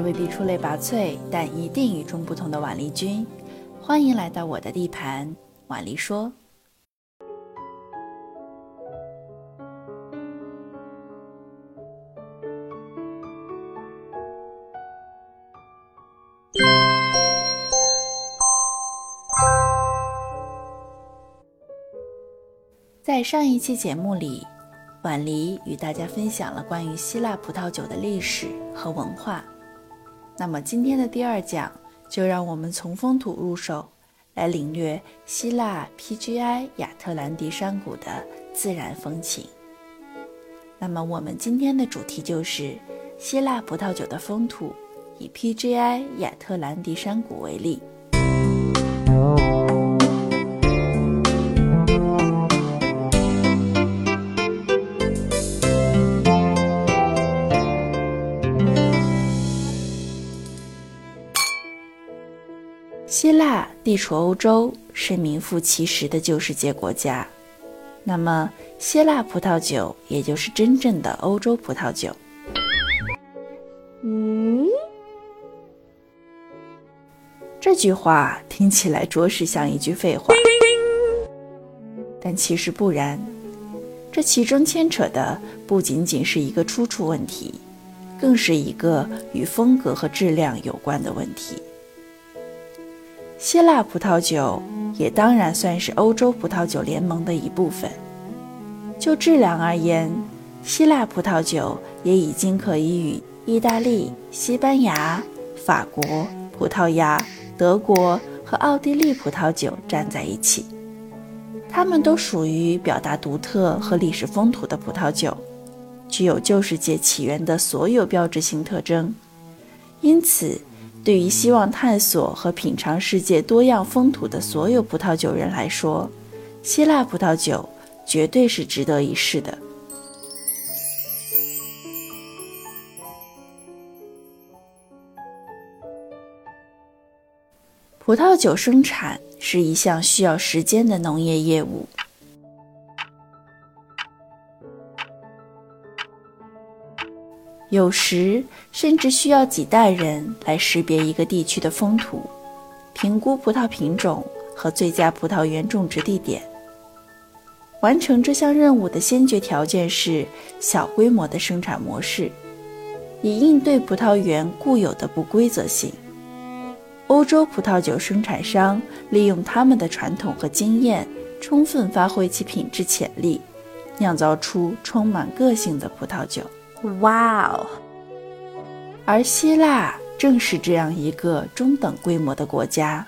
未必出类拔萃，但一定与众不同的婉丽君，欢迎来到我的地盘，婉丽说。在上一期节目里。婉黎与大家分享了关于希腊葡萄酒的历史和文化。那么今天的第二讲，就让我们从风土入手，来领略希腊 PGI 亚特兰蒂山谷的自然风情。那么我们今天的主题就是希腊葡萄酒的风土，以 PGI 亚特兰蒂山谷为例。地处欧洲，是名副其实的旧世界国家。那么，希腊葡萄酒也就是真正的欧洲葡萄酒。嗯，这句话听起来着实像一句废话，但其实不然。这其中牵扯的不仅仅是一个出处问题，更是一个与风格和质量有关的问题。希腊葡萄酒也当然算是欧洲葡萄酒联盟的一部分。就质量而言，希腊葡萄酒也已经可以与意大利、西班牙、法国、葡萄牙、德国和奥地利葡萄酒站在一起。它们都属于表达独特和历史风土的葡萄酒，具有旧世界起源的所有标志性特征。因此。对于希望探索和品尝世界多样风土的所有葡萄酒人来说，希腊葡萄酒绝对是值得一试的。葡萄酒生产是一项需要时间的农业业务。有时甚至需要几代人来识别一个地区的风土，评估葡萄品种和最佳葡萄园种植地点。完成这项任务的先决条件是小规模的生产模式，以应对葡萄园固有的不规则性。欧洲葡萄酒生产商利用他们的传统和经验，充分发挥其品质潜力，酿造出充满个性的葡萄酒。哇哦！而希腊正是这样一个中等规模的国家，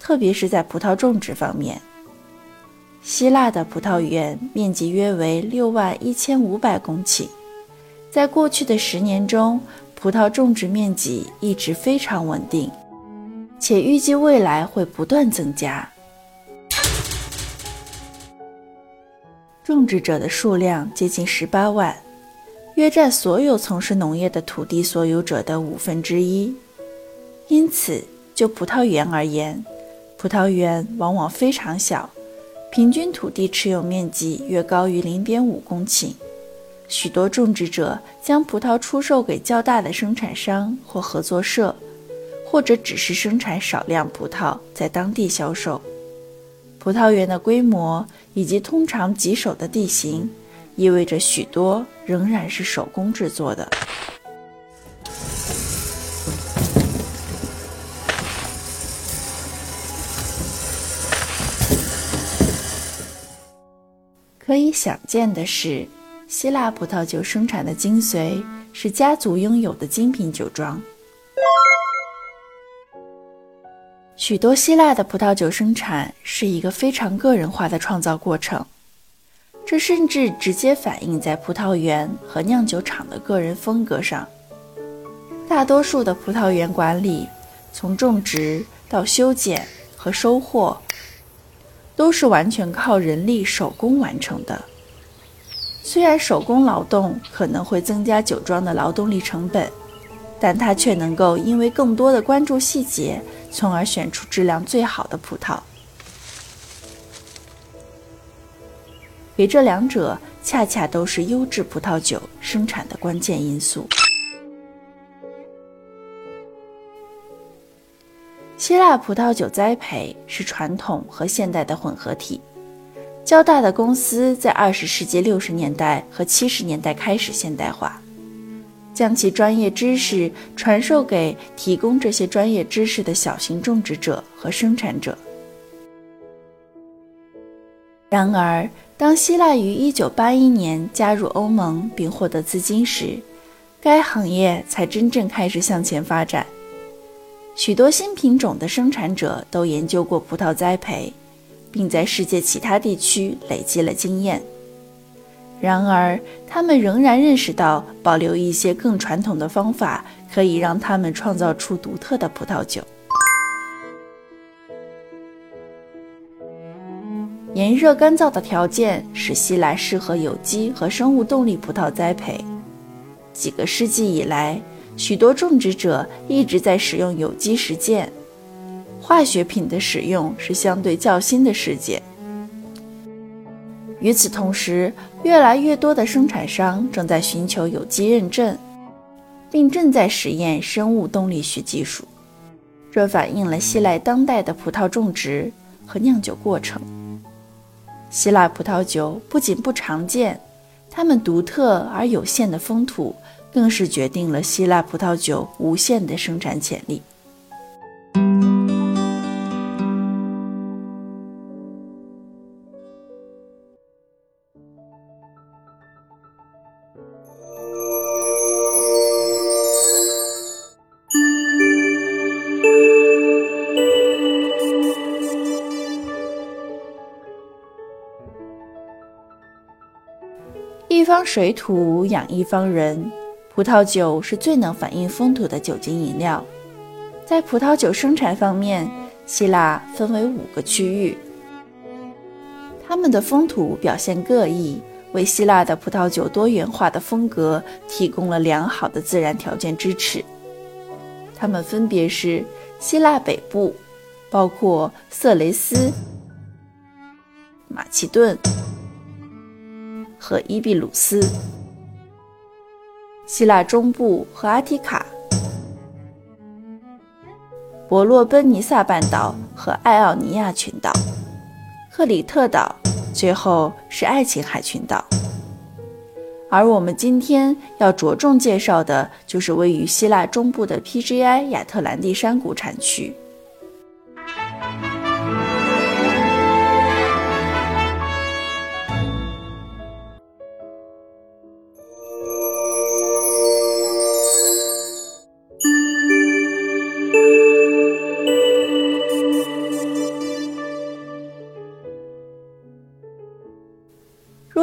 特别是在葡萄种植方面。希腊的葡萄园面积约为六万一千五百公顷，在过去的十年中，葡萄种植面积一直非常稳定，且预计未来会不断增加。种植者的数量接近十八万。约占所有从事农业的土地所有者的五分之一，因此，就葡萄园而言，葡萄园往往非常小，平均土地持有面积约高于零点五公顷。许多种植者将葡萄出售给较大的生产商或合作社，或者只是生产少量葡萄在当地销售。葡萄园的规模以及通常棘手的地形。意味着许多仍然是手工制作的。可以想见的是，希腊葡萄酒生产的精髓是家族拥有的精品酒庄。许多希腊的葡萄酒生产是一个非常个人化的创造过程。这甚至直接反映在葡萄园和酿酒厂的个人风格上。大多数的葡萄园管理，从种植到修剪和收获，都是完全靠人力手工完成的。虽然手工劳动可能会增加酒庄的劳动力成本，但它却能够因为更多的关注细节，从而选出质量最好的葡萄。为这两者恰恰都是优质葡萄酒生产的关键因素。希腊葡萄酒栽培是传统和现代的混合体。较大的公司在二十世纪六十年代和七十年代开始现代化，将其专业知识传授给提供这些专业知识的小型种植者和生产者。然而，当希腊于一九八一年加入欧盟并获得资金时，该行业才真正开始向前发展。许多新品种的生产者都研究过葡萄栽培，并在世界其他地区累积了经验。然而，他们仍然认识到，保留一些更传统的方法，可以让他们创造出独特的葡萄酒。炎热干燥的条件使希腊适合有机和生物动力葡萄栽培。几个世纪以来，许多种植者一直在使用有机实践，化学品的使用是相对较新的事件。与此同时，越来越多的生产商正在寻求有机认证，并正在实验生物动力学技术。这反映了希腊当代的葡萄种植和酿酒过程。希腊葡萄酒不仅不常见。它们独特而有限的风土，更是决定了希腊葡萄酒无限的生产潜力。水土养一方人，葡萄酒是最能反映风土的酒精饮料。在葡萄酒生产方面，希腊分为五个区域，它们的风土表现各异，为希腊的葡萄酒多元化的风格提供了良好的自然条件支持。它们分别是希腊北部，包括色雷斯、马其顿。和伊比鲁斯、希腊中部和阿提卡、伯洛奔尼撒半岛和爱奥尼亚群岛、克里特岛，最后是爱琴海群岛。而我们今天要着重介绍的，就是位于希腊中部的 PGI 亚特兰蒂山谷产区。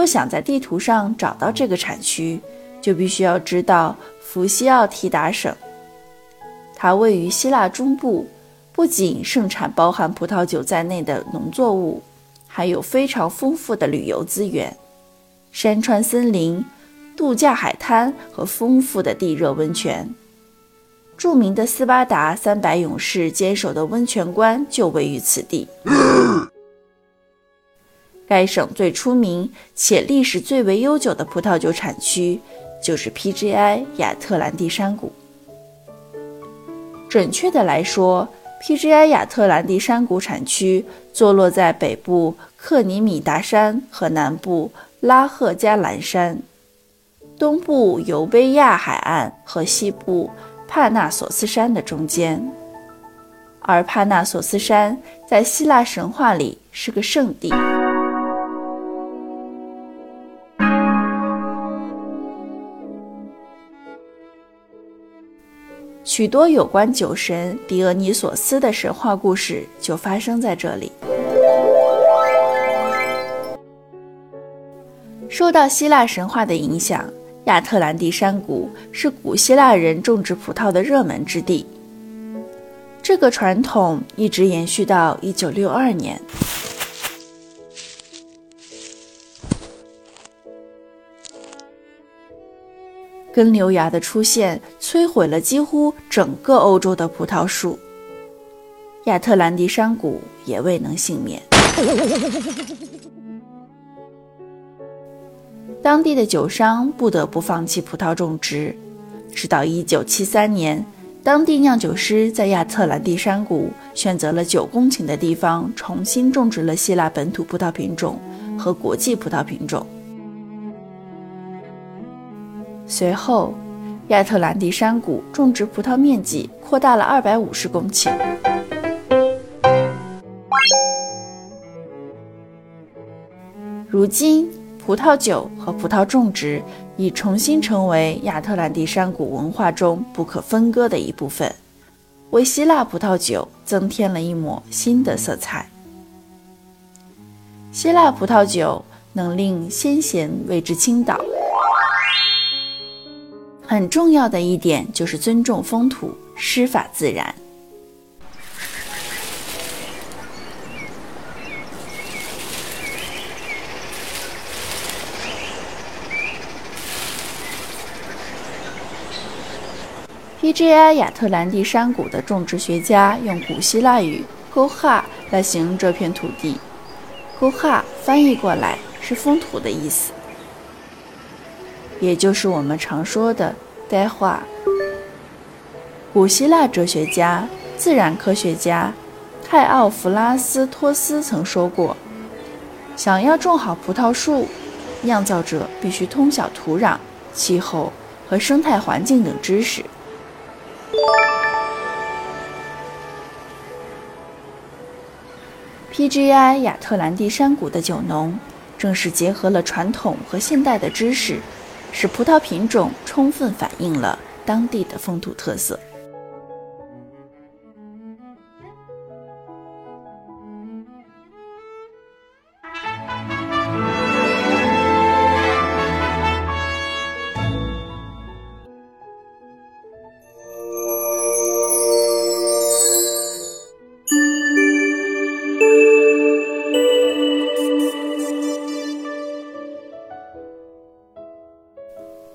想在地图上找到这个产区，就必须要知道福西奥提达省。它位于希腊中部，不仅盛产包含葡萄酒在内的农作物，还有非常丰富的旅游资源、山川森林、度假海滩和丰富的地热温泉。著名的斯巴达三百勇士坚守的温泉关就位于此地。该省最出名且历史最为悠久的葡萄酒产区就是 PGI 亚特兰蒂山谷。准确的来说，PGI 亚特兰蒂山谷产区坐落在北部克尼米达山和南部拉赫加兰山，东部尤贝亚海岸和西部帕纳索斯山的中间。而帕纳索斯山在希腊神话里是个圣地。许多有关酒神狄俄尼索斯的神话故事就发生在这里。受到希腊神话的影响，亚特兰蒂山谷是古希腊人种植葡萄的热门之地。这个传统一直延续到1962年。根瘤芽的出现摧毁了几乎整个欧洲的葡萄树，亚特兰蒂山谷也未能幸免。当地的酒商不得不放弃葡萄种植，直到1973年当地酿酒师在亚特兰蒂山谷选择了九公顷的地方，重新种植了希腊本土葡萄品种和国际葡萄品种。随后，亚特兰蒂山谷种植葡萄面积扩大了二百五十公顷。如今，葡萄酒和葡萄种植已重新成为亚特兰蒂山谷文化中不可分割的一部分，为希腊葡萄酒增添了一抹新的色彩。希腊葡萄酒能令先贤为之倾倒。很重要的一点就是尊重风土，师法自然。PGI 亚特兰蒂山谷的种植学家用古希腊语 g o h a 来形容这片土地 g o h a 翻译过来是风土的意思。也就是我们常说的“呆话”。古希腊哲学家、自然科学家泰奥弗拉斯托斯曾说过：“想要种好葡萄树，酿造者必须通晓土壤、气候和生态环境等知识。” PGI 亚特兰蒂山谷的酒农正是结合了传统和现代的知识。使葡萄品种充分反映了当地的风土特色。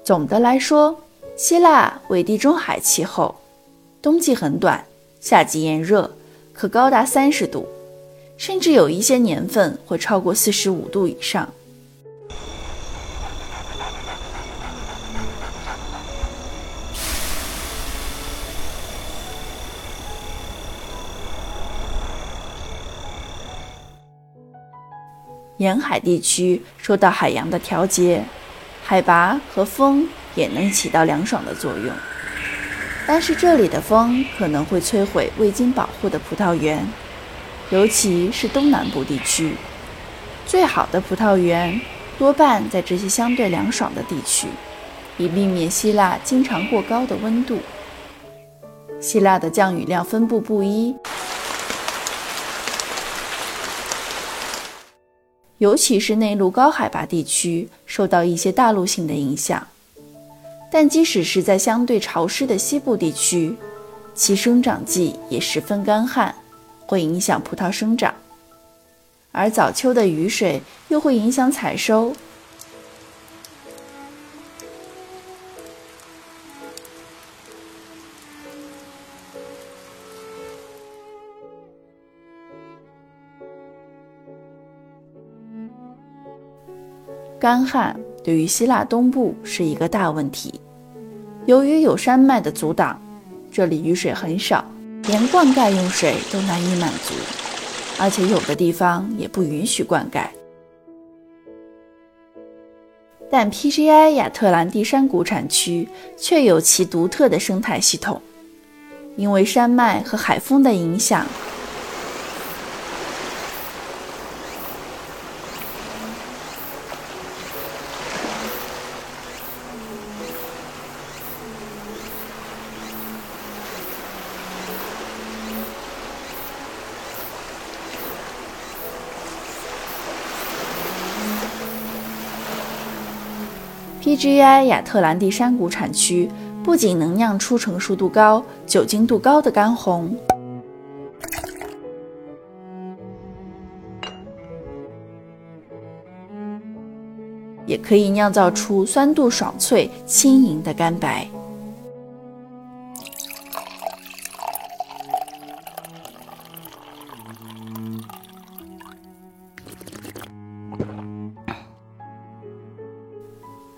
总的来说，希腊为地中海气候，冬季很短，夏季炎热，可高达三十度，甚至有一些年份会超过四十五度以上。沿海地区受到海洋的调节。海拔和风也能起到凉爽的作用，但是这里的风可能会摧毁未经保护的葡萄园，尤其是东南部地区。最好的葡萄园多半在这些相对凉爽的地区，以避免希腊经常过高的温度。希腊的降雨量分布不一。尤其是内陆高海拔地区受到一些大陆性的影响，但即使是在相对潮湿的西部地区，其生长季也十分干旱，会影响葡萄生长，而早秋的雨水又会影响采收。干旱对于希腊东部是一个大问题，由于有山脉的阻挡，这里雨水很少，连灌溉用水都难以满足，而且有的地方也不允许灌溉。但 PGI 亚特兰蒂山谷产区却有其独特的生态系统，因为山脉和海风的影响。G.I. 亚特兰蒂山谷产区不仅能酿出成熟度高、酒精度高的干红，也可以酿造出酸度爽脆、轻盈的干白。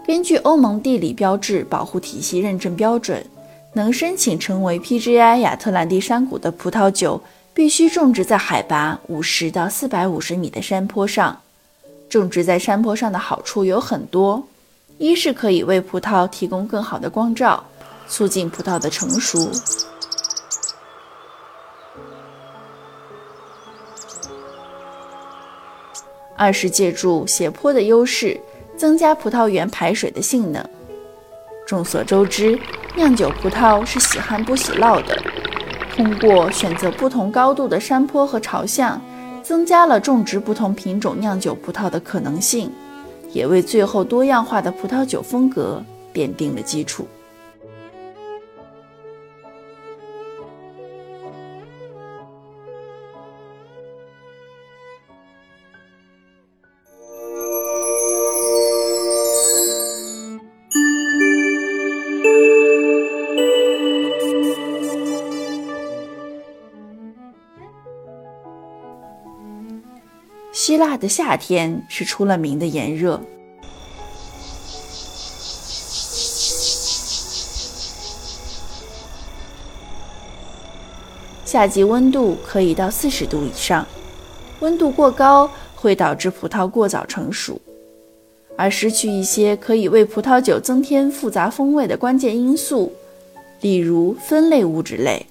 根据欧盟地理标志保护体系认证标准能申请成为 PGI 亚特兰蒂山谷的葡萄酒，必须种植在海拔五十到四百五十米的山坡上。种植在山坡上的好处有很多：一是可以为葡萄提供更好的光照，促进葡萄的成熟；二是借助斜坡的优势，增加葡萄园排水的性能。众所周知。酿酒葡萄是喜旱不喜涝的。通过选择不同高度的山坡和朝向，增加了种植不同品种酿酒葡萄的可能性，也为最后多样化的葡萄酒风格奠定了基础。希腊的夏天是出了名的炎热，夏季温度可以到四十度以上。温度过高会导致葡萄过早成熟，而失去一些可以为葡萄酒增添复杂风味的关键因素，例如酚类物质类，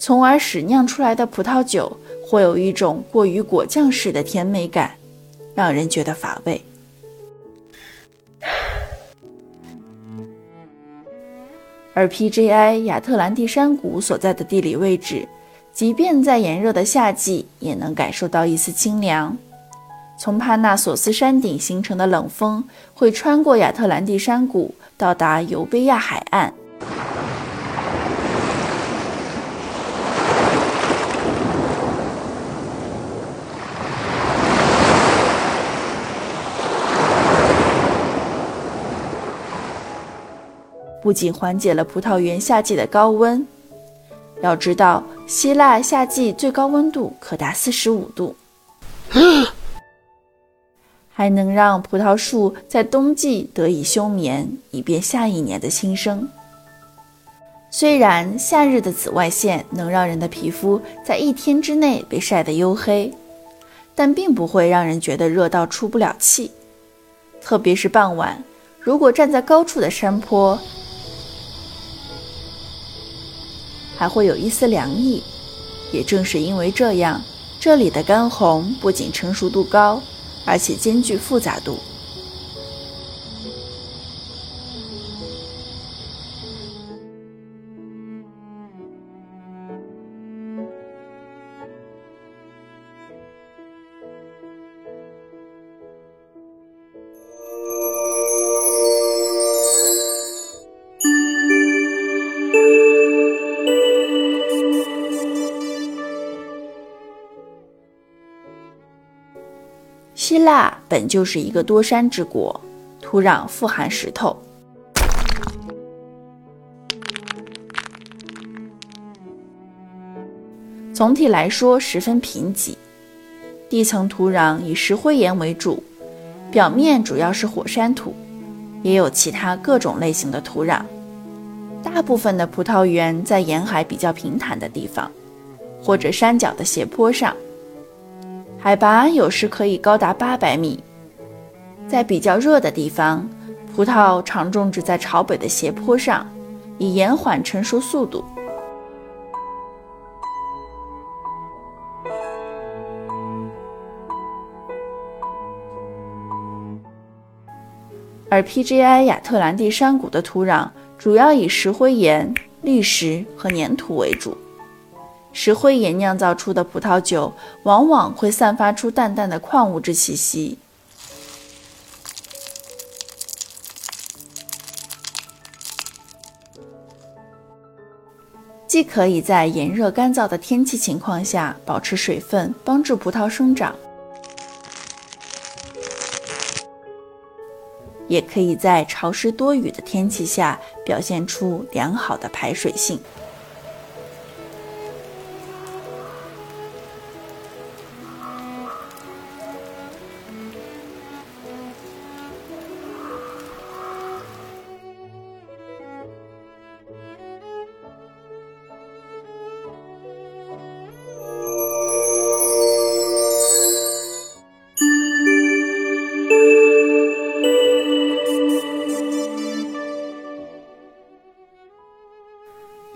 从而使酿出来的葡萄酒。会有一种过于果酱式的甜美感，让人觉得乏味。而 PJI 亚特兰蒂山谷所在的地理位置，即便在炎热的夏季，也能感受到一丝清凉。从帕纳索斯山顶形成的冷风，会穿过亚特兰蒂山谷，到达尤贝亚海岸。不仅缓解了葡萄园夏季的高温，要知道希腊夏季最高温度可达四十五度，还能让葡萄树在冬季得以休眠，以便下一年的新生。虽然夏日的紫外线能让人的皮肤在一天之内被晒得黝黑，但并不会让人觉得热到出不了气。特别是傍晚，如果站在高处的山坡。还会有一丝凉意，也正是因为这样，这里的干红不仅成熟度高，而且兼具复杂度。希腊本就是一个多山之国，土壤富含石头，总体来说十分贫瘠。地层土壤以石灰岩为主，表面主要是火山土，也有其他各种类型的土壤。大部分的葡萄园在沿海比较平坦的地方，或者山脚的斜坡上。海拔有时可以高达八百米，在比较热的地方，葡萄常种植在朝北的斜坡上，以延缓成熟速度。而 PGI 亚特兰蒂山谷的土壤主要以石灰岩、砾石和粘土为主。石灰岩酿造出的葡萄酒往往会散发出淡淡的矿物质气息，既可以在炎热干燥的天气情况下保持水分，帮助葡萄生长，也可以在潮湿多雨的天气下表现出良好的排水性。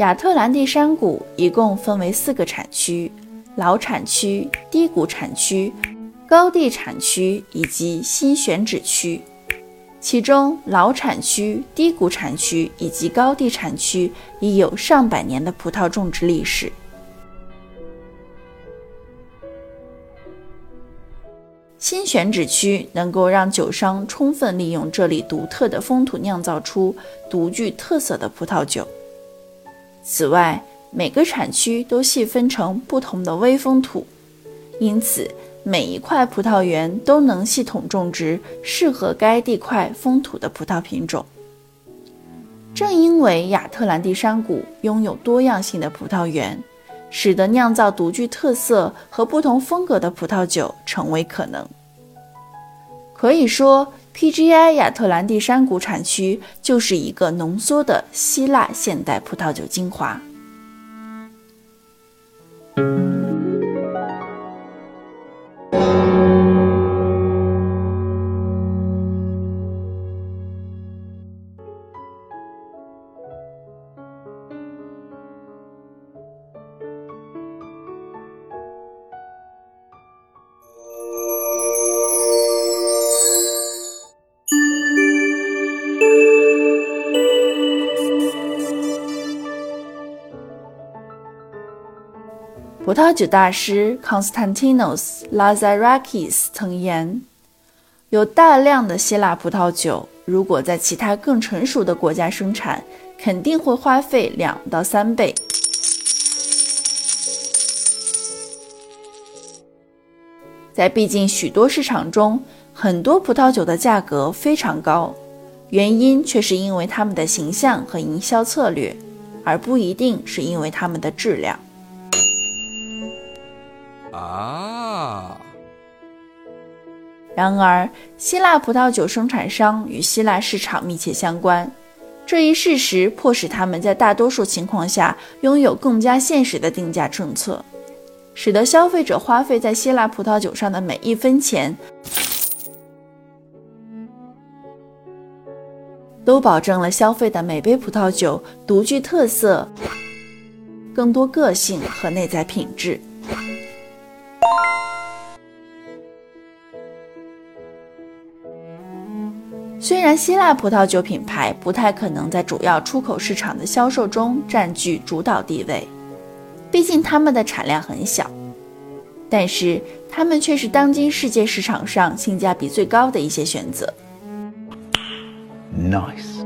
亚特兰蒂山谷一共分为四个产区：老产区、低谷产区、高地产区以及新选址区。其中，老产区、低谷产区以及高地产区已有上百年的葡萄种植历史。新选址区能够让酒商充分利用这里独特的风土，酿造出独具特色的葡萄酒。此外，每个产区都细分成不同的微风土，因此每一块葡萄园都能系统种植适合该地块风土的葡萄品种。正因为亚特兰蒂山谷拥有多样性的葡萄园，使得酿造独具特色和不同风格的葡萄酒成为可能。可以说，PGI 亚特兰蒂山谷产区就是一个浓缩的希腊现代葡萄酒精华。葡萄酒大师 Konstantinos Lazarakis 曾言：“有大量的希腊葡萄酒，如果在其他更成熟的国家生产，肯定会花费两到三倍。”在毕竟许多市场中，很多葡萄酒的价格非常高，原因却是因为他们的形象和营销策略，而不一定是因为他们的质量。啊！然而，希腊葡萄酒生产商与希腊市场密切相关，这一事实迫使他们在大多数情况下拥有更加现实的定价政策，使得消费者花费在希腊葡萄酒上的每一分钱，都保证了消费的每杯葡萄酒独具特色、更多个性和内在品质。虽然希腊葡萄酒品牌不太可能在主要出口市场的销售中占据主导地位，毕竟他们的产量很小，但是他们却是当今世界市场上性价比最高的一些选择。Nice。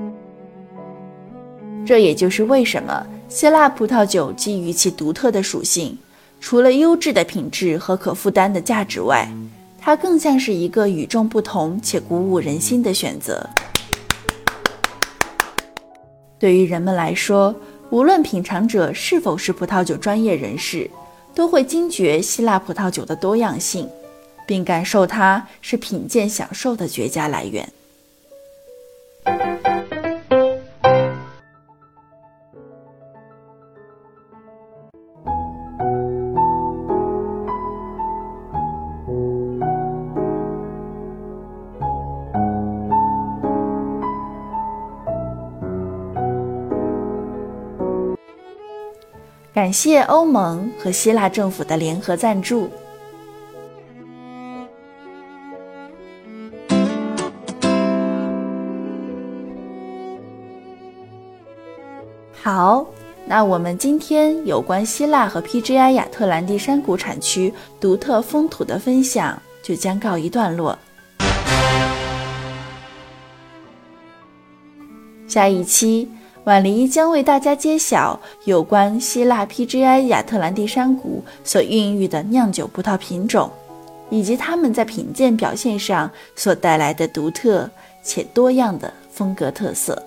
这也就是为什么希腊葡萄酒基于其独特的属性，除了优质的品质和可负担的价值外，它更像是一个与众不同且鼓舞人心的选择。对于人们来说，无论品尝者是否是葡萄酒专业人士，都会惊觉希腊葡萄酒的多样性，并感受它是品鉴享受的绝佳来源。感谢欧盟和希腊政府的联合赞助。好，那我们今天有关希腊和 PGI 亚特兰蒂山谷产区独特风土的分享就将告一段落。下一期。婉黎将为大家揭晓有关希腊 PGI 亚特兰蒂山谷所孕育的酿酒葡萄品种，以及它们在品鉴表现上所带来的独特且多样的风格特色。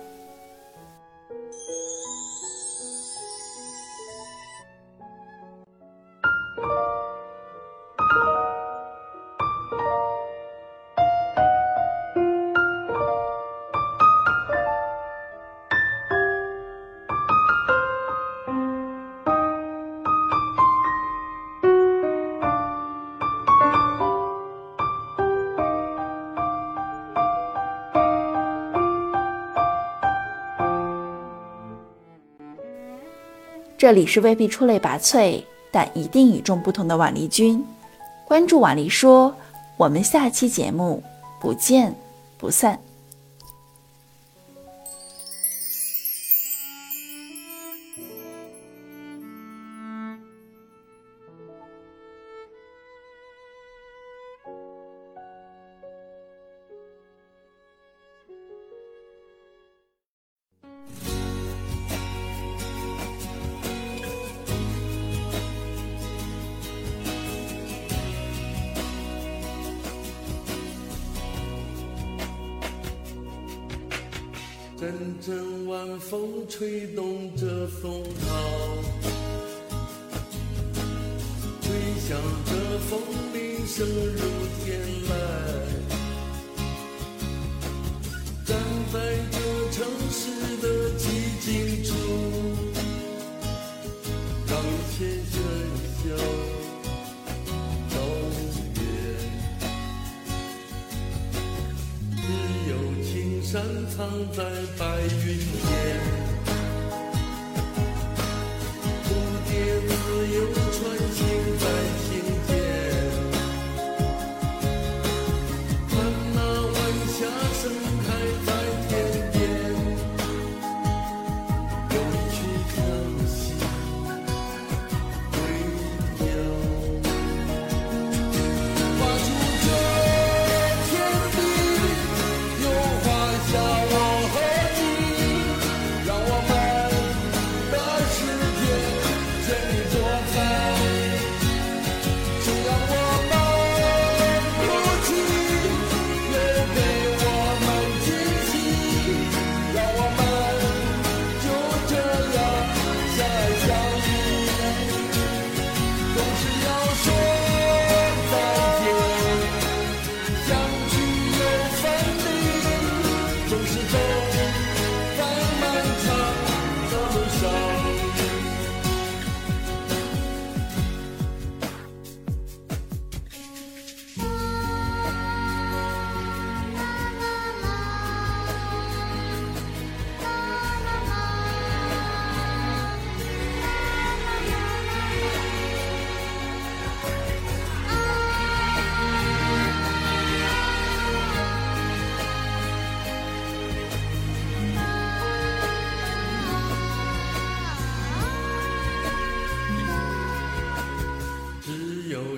这里是未必出类拔萃，但一定与众不同的婉丽君。关注婉丽说，我们下期节目不见不散。藏在白云间，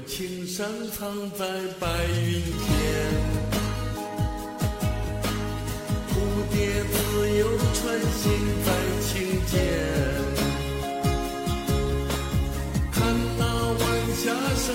青山藏在白云间蝴蝶自由穿行在清涧看那晚霞盛